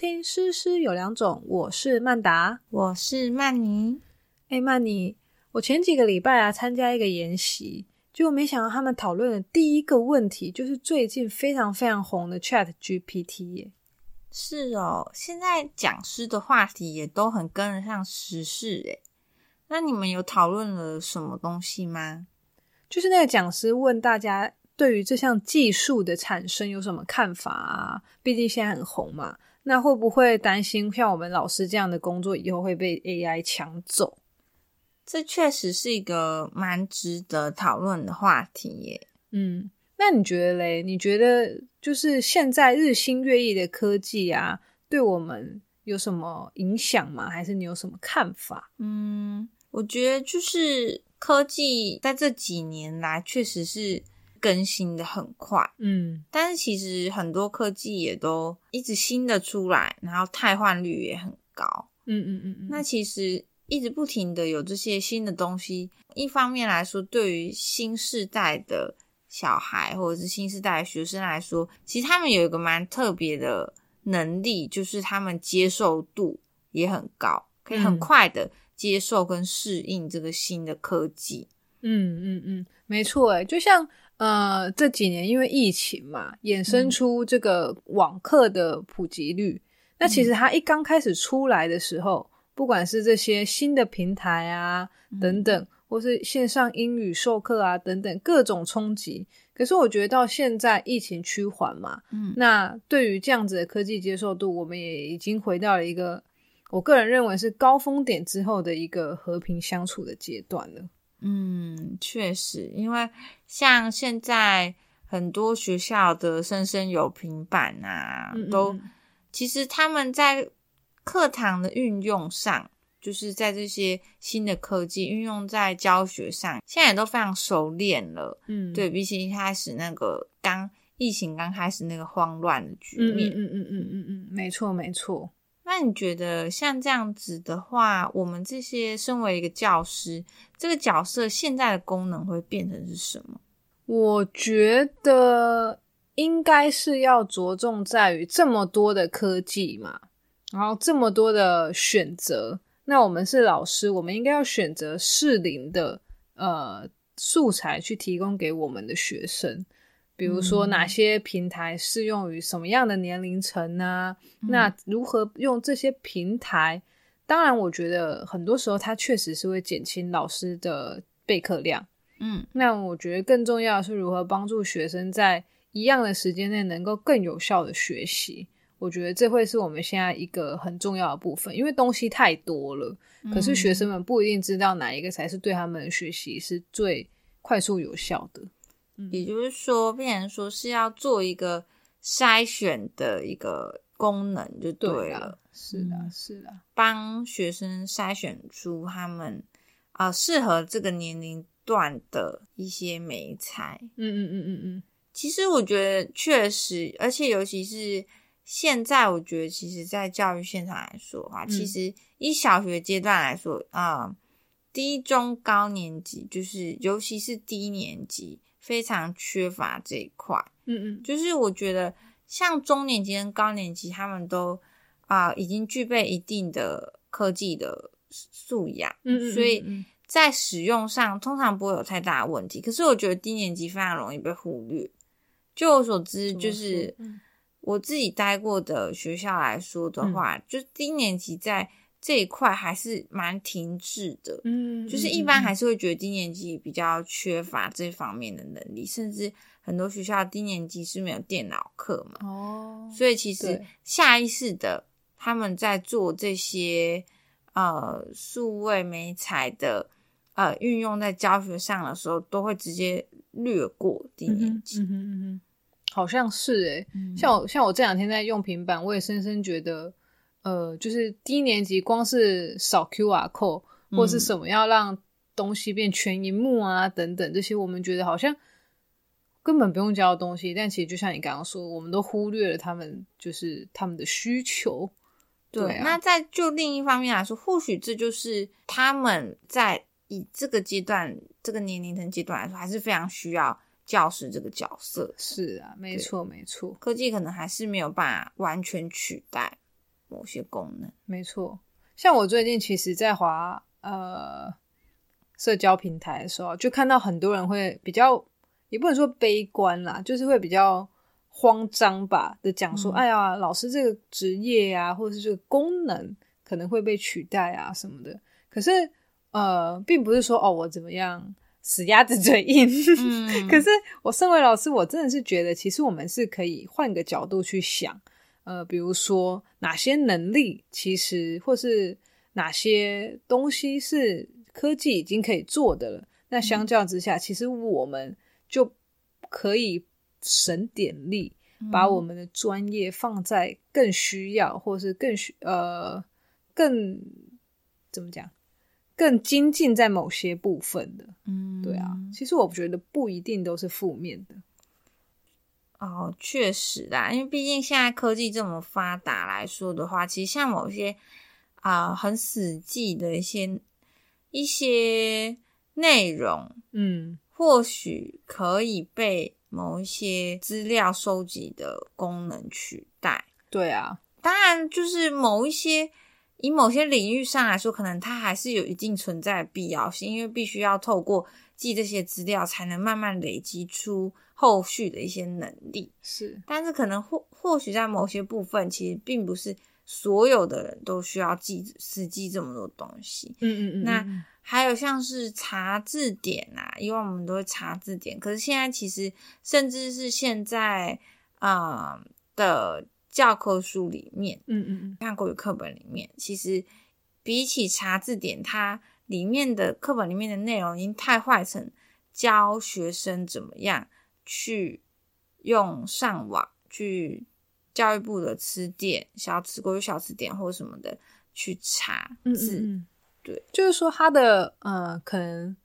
听《诗诗有两种》，我是曼达，我是曼妮。哎，曼妮，我前几个礼拜啊参加一个研习，结果没想到他们讨论的第一个问题就是最近非常非常红的 Chat GPT 耶。是哦，现在讲师的话题也都很跟得上时事诶。那你们有讨论了什么东西吗？就是那个讲师问大家。对于这项技术的产生有什么看法啊？毕竟现在很红嘛，那会不会担心像我们老师这样的工作以后会被 AI 抢走？这确实是一个蛮值得讨论的话题耶。嗯，那你觉得嘞？你觉得就是现在日新月异的科技啊，对我们有什么影响吗？还是你有什么看法？嗯，我觉得就是科技在这几年来确实是。更新的很快，嗯，但是其实很多科技也都一直新的出来，然后汰换率也很高，嗯嗯嗯嗯。那其实一直不停的有这些新的东西，一方面来说，对于新世代的小孩或者是新世代的学生来说，其实他们有一个蛮特别的能力，就是他们接受度也很高，可以很快的接受跟适应这个新的科技。嗯嗯嗯，没错，诶就像。呃，这几年因为疫情嘛，衍生出这个网课的普及率。那其实它一刚开始出来的时候，不管是这些新的平台啊等等，或是线上英语授课啊等等各种冲击。可是我觉得到现在疫情趋缓嘛，嗯，那对于这样子的科技接受度，我们也已经回到了一个我个人认为是高峰点之后的一个和平相处的阶段了。嗯，确实，因为像现在很多学校的生生有平板啊，都其实他们在课堂的运用上，就是在这些新的科技运用在教学上，现在也都非常熟练了。嗯，对比起一开始那个刚疫情刚开始那个慌乱的局面，嗯嗯嗯嗯嗯嗯，没错没错。那你觉得像这样子的话，我们这些身为一个教师，这个角色现在的功能会变成是什么？我觉得应该是要着重在于这么多的科技嘛，然后这么多的选择，那我们是老师，我们应该要选择适龄的呃素材去提供给我们的学生。比如说哪些平台适用于什么样的年龄层呢？那如何用这些平台？当然，我觉得很多时候它确实是会减轻老师的备课量。嗯，那我觉得更重要的是如何帮助学生在一样的时间内能够更有效的学习。我觉得这会是我们现在一个很重要的部分，因为东西太多了，可是学生们不一定知道哪一个才是对他们学习是最快速有效的。也就是说，变成说是要做一个筛选的一个功能就对了，是的，是的，帮学生筛选出他们啊适合这个年龄段的一些美才。嗯嗯嗯嗯嗯。其实我觉得确实，而且尤其是现在，我觉得其实，在教育现场来说的话，其实以小学阶段来说啊，低中高年级，就是尤其是低年级。非常缺乏这一块，嗯嗯，就是我觉得像中年级跟高年级，他们都啊已经具备一定的科技的素养，嗯嗯，所以在使用上通常不会有太大的问题。可是我觉得低年级非常容易被忽略。就我所知，就是我自己待过的学校来说的话，就低年级在。这一块还是蛮停滞的，嗯，就是一般还是会觉得低年级比较缺乏这方面的能力，甚至很多学校低年级是没有电脑课嘛，哦，所以其实下意识的他们在做这些呃数位美彩的呃运用在教学上的时候，都会直接略过低年级，嗯哼嗯哼，好像是诶，像我像我这两天在用平板，我也深深觉得。呃，就是低年级光是扫 QR code 或是什么要让东西变全荧幕啊等等这些，我们觉得好像根本不用教的东西，但其实就像你刚刚说，我们都忽略了他们就是他们的需求。对，那在就另一方面来说，或许这就是他们在以这个阶段、这个年龄层阶段来说，还是非常需要教师这个角色。是啊，没错没错，科技可能还是没有办法完全取代。某些功能。没错，像我最近其实，在滑呃社交平台的时候，就看到很多人会比较，也不能说悲观啦，就是会比较慌张吧的讲说，嗯哎呀，老师这个职业啊，或者是这个功能可能会被取代啊什么的。可是呃，并不是说哦，我怎么样死鸭子嘴硬。嗯可是我身为老师，我真的是觉得，其实我们是可以换个角度去想，呃，比如说哪些能力，其实或是哪些东西是科技已经可以做的了。那相较之下，其实我们就可以省点力，把我们的专业放在更需要，或是更需呃更怎么讲，更精进在某些部分的。嗯，对啊，其实我觉得不一定都是负面的。哦，确实啦，因为毕竟现在科技这么发达来说的话，其实像某些啊、很死记的一些一些内容，嗯或许可以被某一些资料收集的功能取代。对啊，当然，就是某一些以某些领域上来说，可能它还是有一定存在的必要性，因为必须要透过记这些资料，才能慢慢累积出后续的一些能力。是，但是可能或或许在某些部分，其实并不是所有的人都需要记死记这么多东西。嗯嗯嗯，那嗯还有像是查字典啊，以往我们都会查字典，可是现在其实甚至是现在呃的教科书里面，嗯嗯嗯，看国语课本里面，其实比起查字典，它里面的课本里面的内容已经太坏成教学生怎么样去用上网去教育部的词典、小词国语小词典或什么的去查嗯字。嗯嗯对，就是说他的呃，可能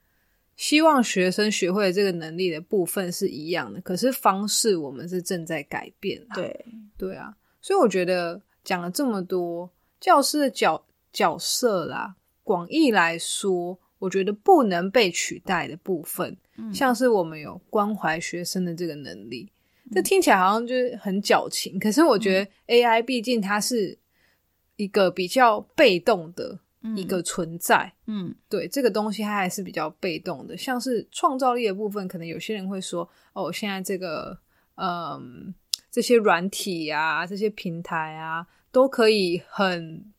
希望学生学会的这个能力的部分是一样的，可是方式我们是正在改变啦。对，对啊，所以我觉得讲了这么多教师的角角色啦，广义来说，我觉得不能被取代的部分，嗯像是我们有关怀学生的这个能力，这听起来好像就是很矫情，可是我觉得 AI 毕竟它是一个比较被动的一个存在。嗯对这个东西，它还是比较被动的。像是创造力的部分，可能有些人会说：“哦，现在这个，嗯，这些软体啊，这些平台啊，都可以很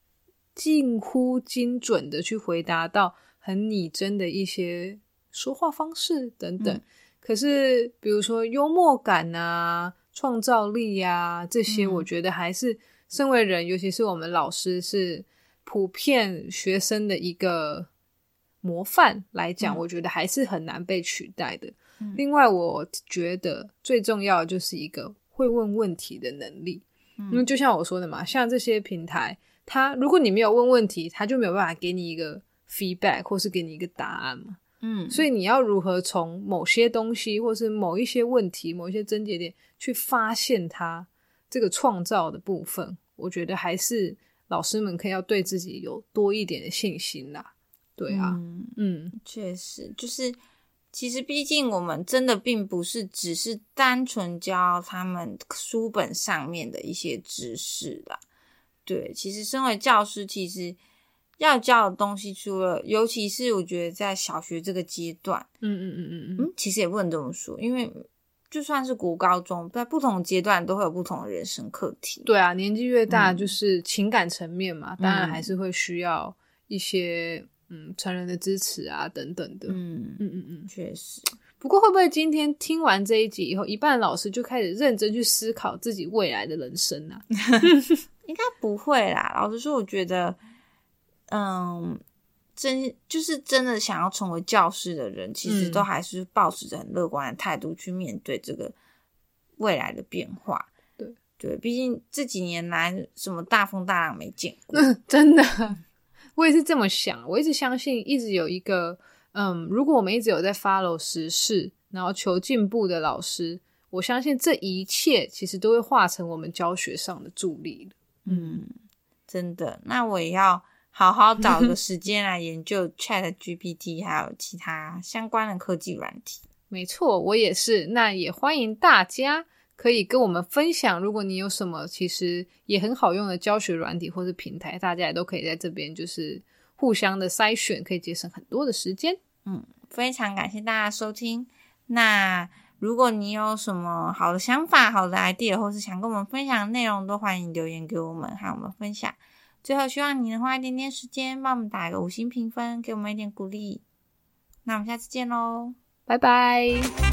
近乎精准的去回答到很拟真的一些说话方式等等。嗯可是，比如说幽默感啊、创造力啊这些，嗯我觉得还是身为人，尤其是我们老师是普遍学生的一个模范来讲，嗯我觉得还是很难被取代的。嗯另外，我觉得最重要的就是一个会问问题的能力，嗯因为就像我说的嘛，像这些平台，它如果你没有问问题，它就没有办法给你一个 feedback 或是给你一个答案嘛。嗯，所以你要如何从某些东西，或是某一些问题、某一些症结点去发现它这个创造的部分，我觉得还是老师们可以要对自己有多一点的信心啦。对啊，嗯嗯确实，就是其实毕竟我们真的并不是只是单纯教他们书本上面的一些知识啦。对，其实身为教师，其实要教的东西，除了尤其是我觉得在小学这个阶段，嗯嗯嗯嗯嗯，嗯，其实也不能这么说，因为就算是国高中，在不同阶段都会有不同的人生课题。对啊，年纪越大，嗯就是情感层面嘛，当然嗯还是会需要一些嗯成人的支持啊等等的。嗯，嗯嗯嗯。确实，不过会不会今天听完这一集以后，一半老师就开始认真去思考自己未来的人生啊？应该不会啦。老实说，我觉得，嗯，真就是真的想要成为教师的人，其实嗯都还是抱持着很乐观的态度去面对这个未来的变化。对对，毕竟这几年来什么大风大浪没见过。真的，我也是这么想。我一直相信，一直有一个，嗯，如果我们一直有在 follow 时事，然后求进步的老师，我相信这一切其实都会化成我们教学上的助力的。嗯，真的，那我也要好好找个 时间来研究 Chat GPT，还有其他相关的科技软体。没错，我也是。那也欢迎大家可以跟我们分享。如果你有什么其实也很好用的教学软体或是平台，大家也都可以在这边就是互相的筛选，可以节省很多的时间。嗯，非常感谢大家收听。那如果你有什么好的想法、好的 idea，或是想跟我们分享的内容，都欢迎留言给我们，和我们分享。最后，希望你能花一点点时间，帮我们打一个五星评分，给我们一点鼓励。那我们下次见喽，拜拜。